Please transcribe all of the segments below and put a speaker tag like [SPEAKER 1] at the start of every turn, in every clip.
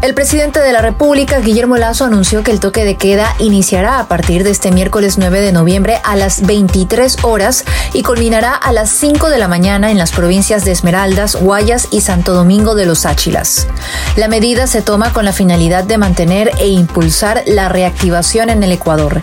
[SPEAKER 1] El presidente de la República, Guillermo Lazo, anunció que el toque de queda iniciará a partir de este miércoles 9 de noviembre a las 23 horas y culminará a las 5 de la mañana en las provincias de Esmeraldas, Guayas y Santo Domingo de los Áchilas. La medida se toma con la finalidad de mantener e impulsar la reactivación en el Ecuador.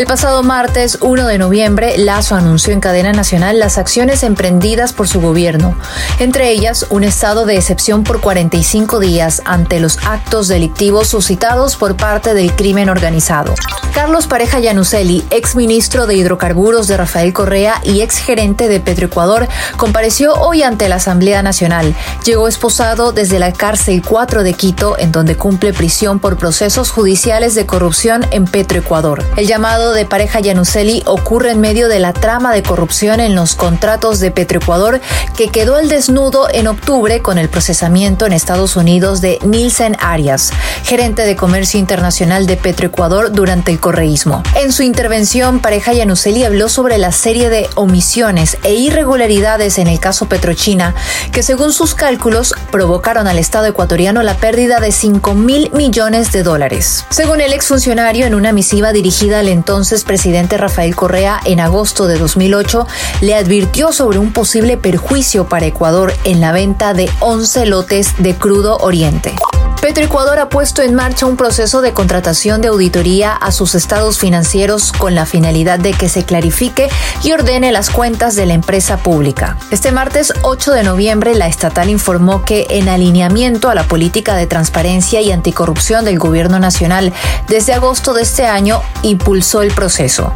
[SPEAKER 1] El pasado martes 1 de noviembre, Lazo anunció en cadena nacional las acciones emprendidas por su gobierno, entre ellas un estado de excepción por 45 días ante los actos delictivos suscitados por parte del crimen organizado. Carlos Pareja Yanuselli, ex ministro de Hidrocarburos de Rafael Correa y ex gerente de Petroecuador, compareció hoy ante la Asamblea Nacional. Llegó esposado desde la cárcel 4 de Quito, en donde cumple prisión por procesos judiciales de corrupción en Petroecuador. El llamado de Pareja Yanuselli ocurre en medio de la trama de corrupción en los contratos de Petroecuador que quedó al desnudo en octubre con el procesamiento en Estados Unidos de Nielsen Arias, gerente de comercio internacional de Petroecuador durante el correísmo. En su intervención, Pareja Yanuseli habló sobre la serie de omisiones e irregularidades en el caso Petrochina que según sus cálculos provocaron al Estado ecuatoriano la pérdida de 5 mil millones de dólares. Según el exfuncionario, en una misiva dirigida al entonces presidente Rafael Correa en agosto de 2008, le advirtió sobre un posible perjuicio para Ecuador en la venta de 11 lotes de crudo oriente. Petroecuador ha puesto en marcha un proceso de contratación de auditoría a sus estados financieros con la finalidad de que se clarifique y ordene las cuentas de la empresa pública. Este martes 8 de noviembre, la estatal informó que en alineamiento a la política de transparencia y anticorrupción del gobierno nacional, desde agosto de este año impulsó el proceso.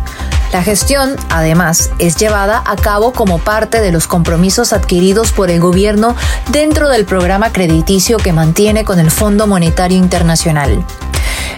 [SPEAKER 1] La gestión, además, es llevada a cabo como parte de los compromisos adquiridos por el gobierno dentro del programa crediticio que mantiene con el Fondo Monetario Internacional.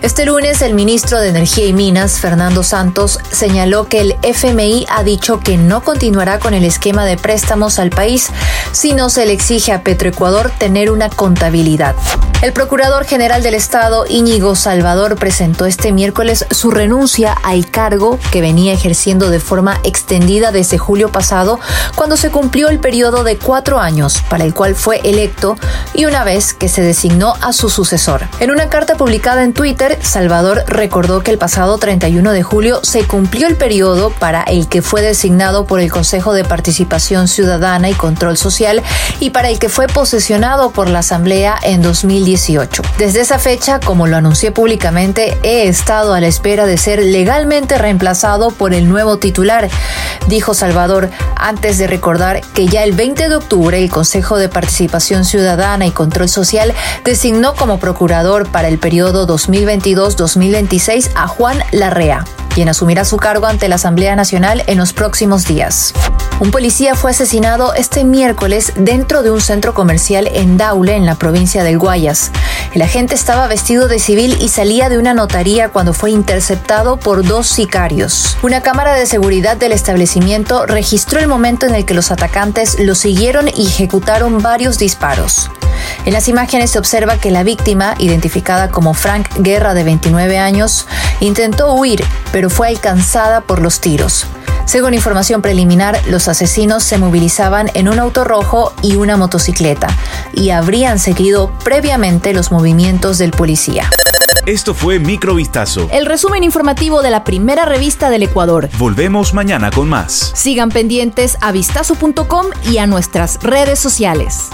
[SPEAKER 1] Este lunes, el ministro de Energía y Minas, Fernando Santos, señaló que el FMI ha dicho que no continuará con el esquema de préstamos al país si no se le exige a Petroecuador tener una contabilidad. El Procurador General del Estado, Íñigo Salvador, presentó este miércoles su renuncia al cargo que venía ejerciendo de forma extendida desde julio pasado, cuando se cumplió el periodo de cuatro años para el cual fue electo y una vez que se designó a su sucesor. En una carta publicada en Twitter, Salvador recordó que el pasado 31 de julio se cumplió el periodo para el que fue designado por el Consejo de Participación Ciudadana y Control Social y para el que fue posesionado por la Asamblea en 2000 desde esa fecha, como lo anuncié públicamente, he estado a la espera de ser legalmente reemplazado por el nuevo titular, dijo Salvador, antes de recordar que ya el 20 de octubre el Consejo de Participación Ciudadana y Control Social designó como procurador para el periodo 2022-2026 a Juan Larrea quien asumirá su cargo ante la Asamblea Nacional en los próximos días. Un policía fue asesinado este miércoles dentro de un centro comercial en Daule, en la provincia del Guayas. El agente estaba vestido de civil y salía de una notaría cuando fue interceptado por dos sicarios. Una cámara de seguridad del establecimiento registró el momento en el que los atacantes lo siguieron y ejecutaron varios disparos. En las imágenes se observa que la víctima, identificada como Frank Guerra de 29 años, intentó huir, pero fue alcanzada por los tiros. Según información preliminar, los asesinos se movilizaban en un auto rojo y una motocicleta y habrían seguido previamente los movimientos del policía.
[SPEAKER 2] Esto fue Microvistazo.
[SPEAKER 3] El resumen informativo de la primera revista del Ecuador.
[SPEAKER 2] Volvemos mañana con más.
[SPEAKER 3] Sigan pendientes a vistazo.com y a nuestras redes sociales.